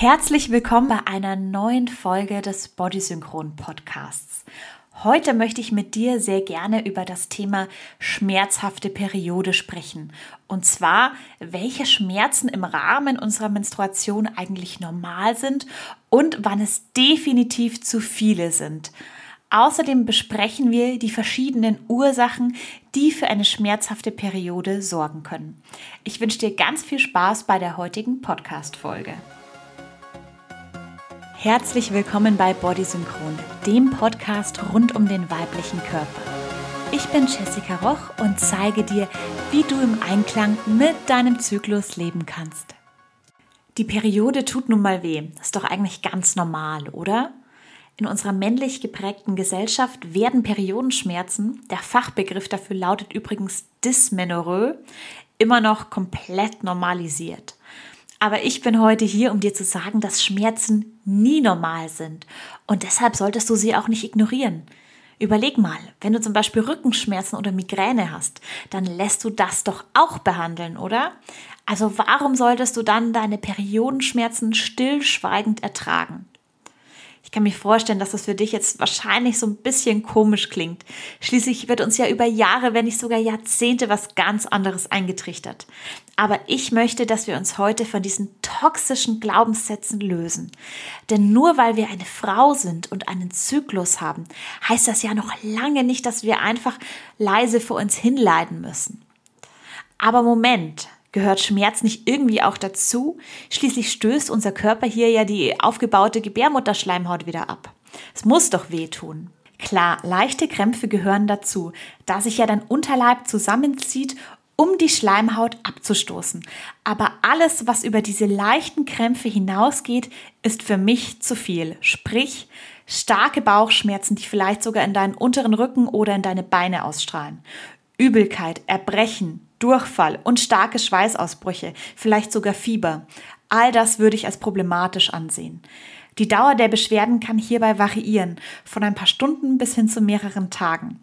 Herzlich willkommen bei einer neuen Folge des Bodysynchron Podcasts. Heute möchte ich mit dir sehr gerne über das Thema schmerzhafte Periode sprechen. Und zwar, welche Schmerzen im Rahmen unserer Menstruation eigentlich normal sind und wann es definitiv zu viele sind. Außerdem besprechen wir die verschiedenen Ursachen, die für eine schmerzhafte Periode sorgen können. Ich wünsche dir ganz viel Spaß bei der heutigen Podcast-Folge. Herzlich willkommen bei Body Synchron, dem Podcast rund um den weiblichen Körper. Ich bin Jessica Roch und zeige dir, wie du im Einklang mit deinem Zyklus leben kannst. Die Periode tut nun mal weh. Ist doch eigentlich ganz normal, oder? In unserer männlich geprägten Gesellschaft werden Periodenschmerzen, der Fachbegriff dafür lautet übrigens Dysmenorrhoe, immer noch komplett normalisiert. Aber ich bin heute hier, um dir zu sagen, dass Schmerzen nie normal sind. Und deshalb solltest du sie auch nicht ignorieren. Überleg mal, wenn du zum Beispiel Rückenschmerzen oder Migräne hast, dann lässt du das doch auch behandeln, oder? Also warum solltest du dann deine Periodenschmerzen stillschweigend ertragen? Ich kann mir vorstellen, dass das für dich jetzt wahrscheinlich so ein bisschen komisch klingt. Schließlich wird uns ja über Jahre, wenn nicht sogar Jahrzehnte was ganz anderes eingetrichtert. Aber ich möchte, dass wir uns heute von diesen toxischen Glaubenssätzen lösen. Denn nur weil wir eine Frau sind und einen Zyklus haben, heißt das ja noch lange nicht, dass wir einfach leise vor uns hinleiden müssen. Aber Moment, Gehört Schmerz nicht irgendwie auch dazu? Schließlich stößt unser Körper hier ja die aufgebaute Gebärmutterschleimhaut wieder ab. Es muss doch wehtun. Klar, leichte Krämpfe gehören dazu, da sich ja dein Unterleib zusammenzieht, um die Schleimhaut abzustoßen. Aber alles, was über diese leichten Krämpfe hinausgeht, ist für mich zu viel. Sprich, starke Bauchschmerzen, die vielleicht sogar in deinen unteren Rücken oder in deine Beine ausstrahlen. Übelkeit, Erbrechen, Durchfall und starke Schweißausbrüche, vielleicht sogar Fieber. All das würde ich als problematisch ansehen. Die Dauer der Beschwerden kann hierbei variieren, von ein paar Stunden bis hin zu mehreren Tagen.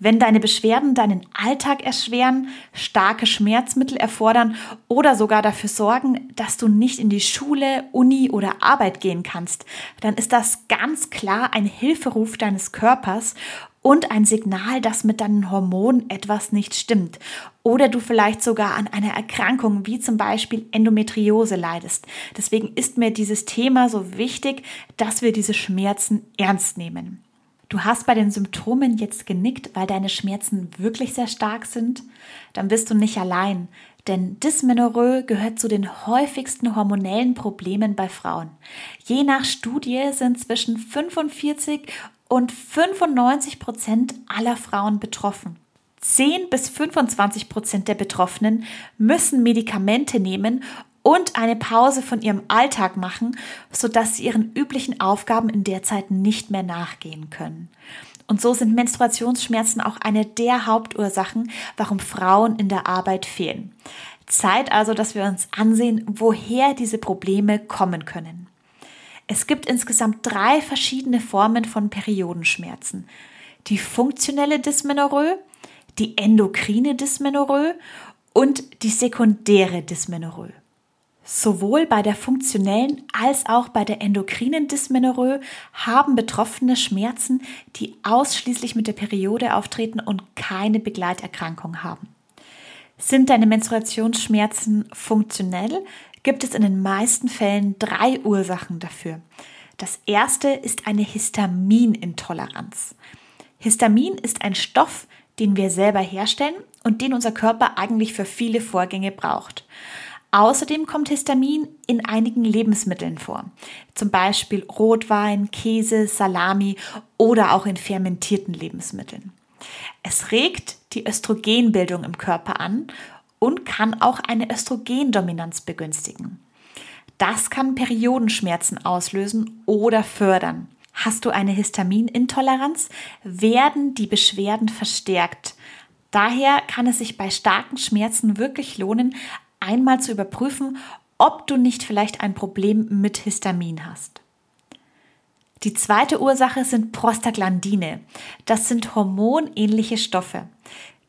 Wenn deine Beschwerden deinen Alltag erschweren, starke Schmerzmittel erfordern oder sogar dafür sorgen, dass du nicht in die Schule, Uni oder Arbeit gehen kannst, dann ist das ganz klar ein Hilferuf deines Körpers und ein Signal, dass mit deinen Hormonen etwas nicht stimmt oder du vielleicht sogar an einer Erkrankung wie zum Beispiel Endometriose leidest. Deswegen ist mir dieses Thema so wichtig, dass wir diese Schmerzen ernst nehmen. Du hast bei den Symptomen jetzt genickt, weil deine Schmerzen wirklich sehr stark sind, dann bist du nicht allein. Denn Dysmenorrhoe gehört zu den häufigsten hormonellen Problemen bei Frauen. Je nach Studie sind zwischen 45 und 95 Prozent aller Frauen betroffen. 10 bis 25 Prozent der Betroffenen müssen Medikamente nehmen und eine Pause von ihrem Alltag machen, sodass sie ihren üblichen Aufgaben in der Zeit nicht mehr nachgehen können. Und so sind Menstruationsschmerzen auch eine der Hauptursachen, warum Frauen in der Arbeit fehlen. Zeit also, dass wir uns ansehen, woher diese Probleme kommen können. Es gibt insgesamt drei verschiedene Formen von Periodenschmerzen. Die funktionelle Dysmenorrhoe, die endokrine Dysmenorrhoe und die sekundäre Dysmenorrhoe. Sowohl bei der funktionellen als auch bei der endokrinen Dysmenorrhoe haben Betroffene Schmerzen, die ausschließlich mit der Periode auftreten und keine Begleiterkrankung haben. Sind deine Menstruationsschmerzen funktionell, gibt es in den meisten Fällen drei Ursachen dafür. Das erste ist eine Histaminintoleranz. Histamin ist ein Stoff, den wir selber herstellen und den unser Körper eigentlich für viele Vorgänge braucht. Außerdem kommt Histamin in einigen Lebensmitteln vor, zum Beispiel Rotwein, Käse, Salami oder auch in fermentierten Lebensmitteln. Es regt die Östrogenbildung im Körper an und kann auch eine Östrogendominanz begünstigen. Das kann Periodenschmerzen auslösen oder fördern. Hast du eine Histaminintoleranz, werden die Beschwerden verstärkt. Daher kann es sich bei starken Schmerzen wirklich lohnen, einmal zu überprüfen, ob du nicht vielleicht ein Problem mit Histamin hast. Die zweite Ursache sind Prostaglandine. Das sind hormonähnliche Stoffe.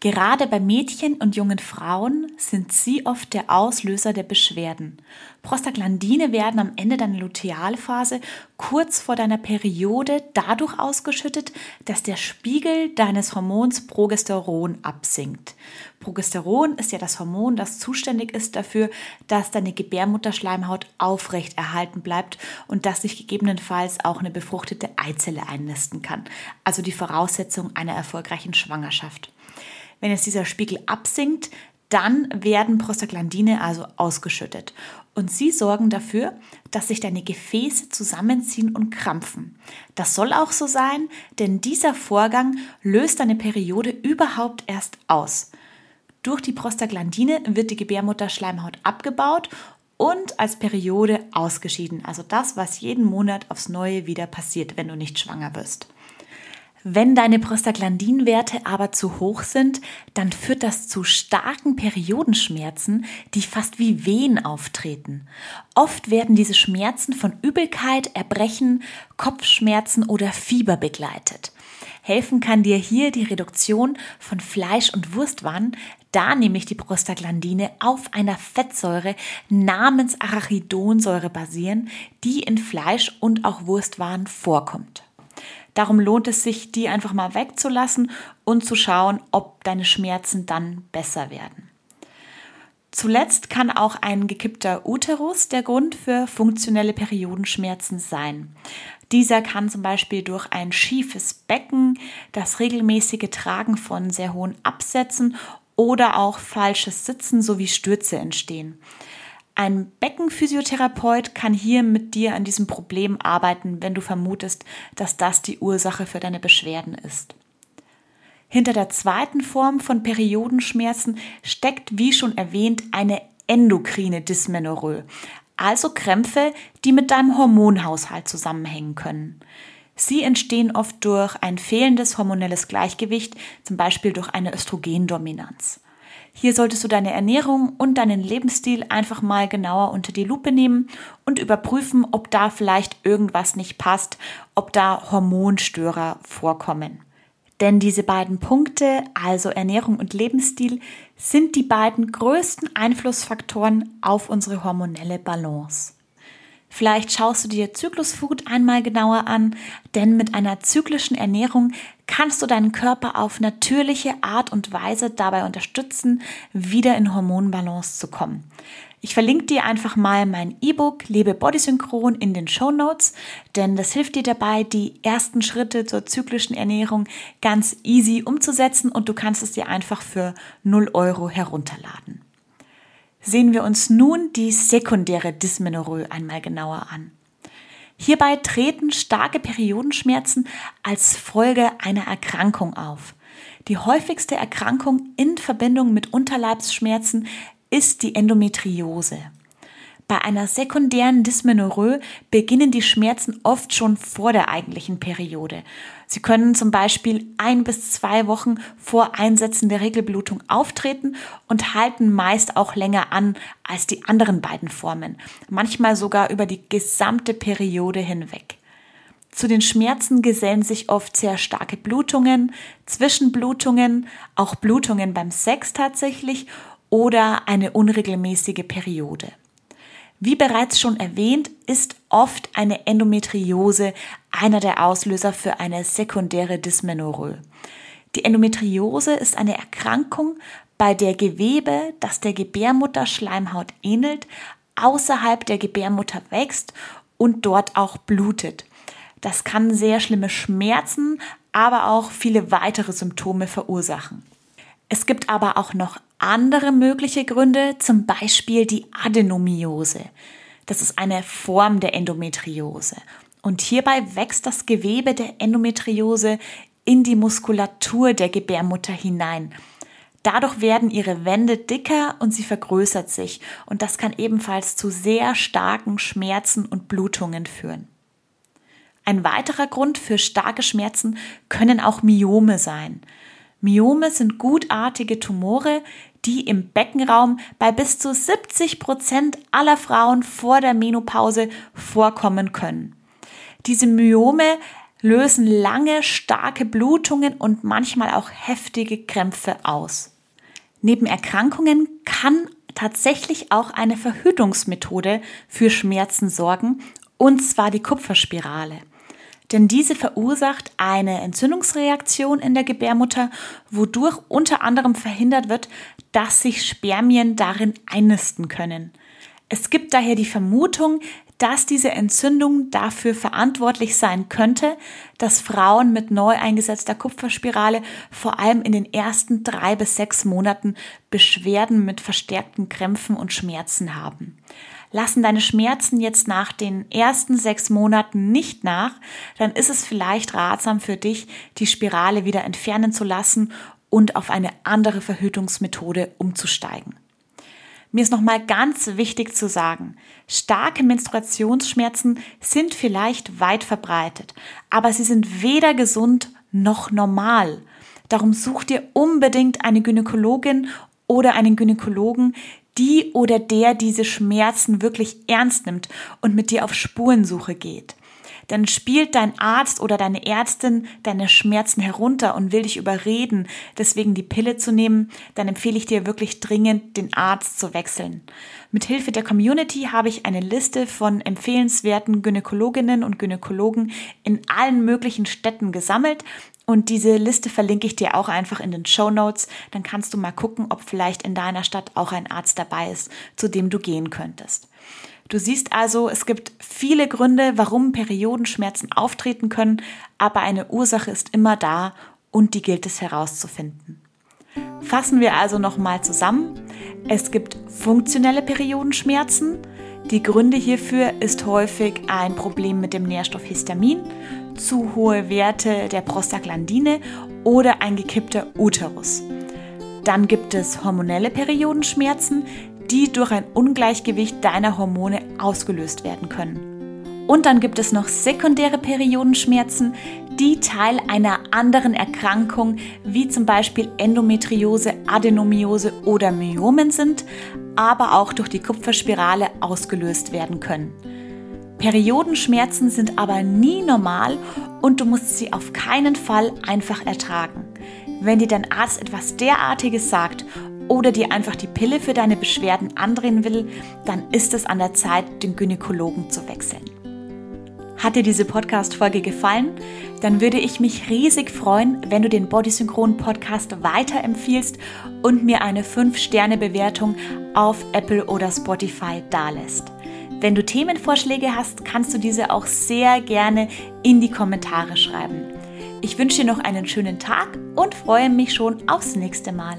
Gerade bei Mädchen und jungen Frauen sind sie oft der Auslöser der Beschwerden. Prostaglandine werden am Ende deiner Lutealphase kurz vor deiner Periode dadurch ausgeschüttet, dass der Spiegel deines Hormons Progesteron absinkt. Progesteron ist ja das Hormon, das zuständig ist dafür, dass deine Gebärmutterschleimhaut aufrecht erhalten bleibt und dass sich gegebenenfalls auch eine befruchtete Eizelle einnisten kann. Also die Voraussetzung einer erfolgreichen Schwangerschaft. Wenn jetzt dieser Spiegel absinkt, dann werden Prostaglandine also ausgeschüttet. Und sie sorgen dafür, dass sich deine Gefäße zusammenziehen und krampfen. Das soll auch so sein, denn dieser Vorgang löst deine Periode überhaupt erst aus. Durch die Prostaglandine wird die Gebärmutterschleimhaut abgebaut und als Periode ausgeschieden. Also das, was jeden Monat aufs Neue wieder passiert, wenn du nicht schwanger wirst. Wenn deine Prostaglandinwerte aber zu hoch sind, dann führt das zu starken Periodenschmerzen, die fast wie Wehen auftreten. Oft werden diese Schmerzen von Übelkeit, Erbrechen, Kopfschmerzen oder Fieber begleitet. Helfen kann dir hier die Reduktion von Fleisch- und Wurstwaren, da nämlich die Prostaglandine auf einer Fettsäure namens Arachidonsäure basieren, die in Fleisch und auch Wurstwaren vorkommt. Darum lohnt es sich, die einfach mal wegzulassen und zu schauen, ob deine Schmerzen dann besser werden. Zuletzt kann auch ein gekippter Uterus der Grund für funktionelle Periodenschmerzen sein. Dieser kann zum Beispiel durch ein schiefes Becken, das regelmäßige Tragen von sehr hohen Absätzen oder auch falsches Sitzen sowie Stürze entstehen. Ein Beckenphysiotherapeut kann hier mit dir an diesem Problem arbeiten, wenn du vermutest, dass das die Ursache für deine Beschwerden ist. Hinter der zweiten Form von Periodenschmerzen steckt, wie schon erwähnt, eine endokrine Dysmenorrhoe, also Krämpfe, die mit deinem Hormonhaushalt zusammenhängen können. Sie entstehen oft durch ein fehlendes hormonelles Gleichgewicht, zum Beispiel durch eine Östrogendominanz. Hier solltest du deine Ernährung und deinen Lebensstil einfach mal genauer unter die Lupe nehmen und überprüfen, ob da vielleicht irgendwas nicht passt, ob da Hormonstörer vorkommen. Denn diese beiden Punkte, also Ernährung und Lebensstil, sind die beiden größten Einflussfaktoren auf unsere hormonelle Balance. Vielleicht schaust du dir Zyklusfood einmal genauer an, denn mit einer zyklischen Ernährung kannst du deinen Körper auf natürliche Art und Weise dabei unterstützen, wieder in Hormonbalance zu kommen. Ich verlinke dir einfach mal mein E-Book Lebe Bodysynchron in den Show Notes, denn das hilft dir dabei, die ersten Schritte zur zyklischen Ernährung ganz easy umzusetzen und du kannst es dir einfach für 0 Euro herunterladen sehen wir uns nun die sekundäre Dysmenorrhoe einmal genauer an. Hierbei treten starke Periodenschmerzen als Folge einer Erkrankung auf. Die häufigste Erkrankung in Verbindung mit Unterleibsschmerzen ist die Endometriose. Bei einer sekundären Dysmenorrhoe beginnen die Schmerzen oft schon vor der eigentlichen Periode. Sie können zum Beispiel ein bis zwei Wochen vor Einsetzen der Regelblutung auftreten und halten meist auch länger an als die anderen beiden Formen, manchmal sogar über die gesamte Periode hinweg. Zu den Schmerzen gesellen sich oft sehr starke Blutungen, Zwischenblutungen, auch Blutungen beim Sex tatsächlich oder eine unregelmäßige Periode. Wie bereits schon erwähnt, ist oft eine Endometriose einer der Auslöser für eine sekundäre Dysmenorrhoe. Die Endometriose ist eine Erkrankung, bei der Gewebe, das der Gebärmutterschleimhaut ähnelt, außerhalb der Gebärmutter wächst und dort auch blutet. Das kann sehr schlimme Schmerzen, aber auch viele weitere Symptome verursachen. Es gibt aber auch noch andere mögliche Gründe, zum Beispiel die Adenomiose. Das ist eine Form der Endometriose. Und hierbei wächst das Gewebe der Endometriose in die Muskulatur der Gebärmutter hinein. Dadurch werden ihre Wände dicker und sie vergrößert sich. Und das kann ebenfalls zu sehr starken Schmerzen und Blutungen führen. Ein weiterer Grund für starke Schmerzen können auch Myome sein. Myome sind gutartige Tumore, die im Beckenraum bei bis zu 70 Prozent aller Frauen vor der Menopause vorkommen können. Diese Myome lösen lange, starke Blutungen und manchmal auch heftige Krämpfe aus. Neben Erkrankungen kann tatsächlich auch eine Verhütungsmethode für Schmerzen sorgen, und zwar die Kupferspirale. Denn diese verursacht eine Entzündungsreaktion in der Gebärmutter, wodurch unter anderem verhindert wird, dass sich Spermien darin einnisten können. Es gibt daher die Vermutung, dass diese Entzündung dafür verantwortlich sein könnte, dass Frauen mit neu eingesetzter Kupferspirale vor allem in den ersten drei bis sechs Monaten Beschwerden mit verstärkten Krämpfen und Schmerzen haben. Lassen deine Schmerzen jetzt nach den ersten sechs Monaten nicht nach, dann ist es vielleicht ratsam für dich, die Spirale wieder entfernen zu lassen und auf eine andere Verhütungsmethode umzusteigen. Mir ist nochmal ganz wichtig zu sagen, starke Menstruationsschmerzen sind vielleicht weit verbreitet, aber sie sind weder gesund noch normal. Darum such dir unbedingt eine Gynäkologin oder einen Gynäkologen, die oder der diese Schmerzen wirklich ernst nimmt und mit dir auf Spurensuche geht. Dann spielt dein Arzt oder deine Ärztin deine Schmerzen herunter und will dich überreden, deswegen die Pille zu nehmen, dann empfehle ich dir wirklich dringend, den Arzt zu wechseln. Mit Hilfe der Community habe ich eine Liste von empfehlenswerten Gynäkologinnen und Gynäkologen in allen möglichen Städten gesammelt und diese Liste verlinke ich dir auch einfach in den Show Notes. Dann kannst du mal gucken, ob vielleicht in deiner Stadt auch ein Arzt dabei ist, zu dem du gehen könntest. Du siehst also, es gibt viele Gründe, warum Periodenschmerzen auftreten können, aber eine Ursache ist immer da und die gilt es herauszufinden. Fassen wir also nochmal zusammen. Es gibt funktionelle Periodenschmerzen. Die Gründe hierfür ist häufig ein Problem mit dem Nährstoff Histamin, zu hohe Werte der Prostaglandine oder ein gekippter Uterus. Dann gibt es hormonelle Periodenschmerzen, die durch ein Ungleichgewicht deiner Hormone ausgelöst werden können. Und dann gibt es noch sekundäre Periodenschmerzen, die Teil einer anderen Erkrankung wie zum Beispiel Endometriose, Adenomiose oder Myomen sind, aber auch durch die Kupferspirale ausgelöst werden können. Periodenschmerzen sind aber nie normal und du musst sie auf keinen Fall einfach ertragen. Wenn dir dein Arzt etwas derartiges sagt oder dir einfach die Pille für deine Beschwerden andrehen will, dann ist es an der Zeit, den Gynäkologen zu wechseln. Hat dir diese Podcast-Folge gefallen? Dann würde ich mich riesig freuen, wenn du den Bodysynchron Podcast weiterempfiehlst und mir eine 5-Sterne-Bewertung auf Apple oder Spotify dalässt. Wenn du Themenvorschläge hast, kannst du diese auch sehr gerne in die Kommentare schreiben. Ich wünsche dir noch einen schönen Tag und freue mich schon aufs nächste Mal.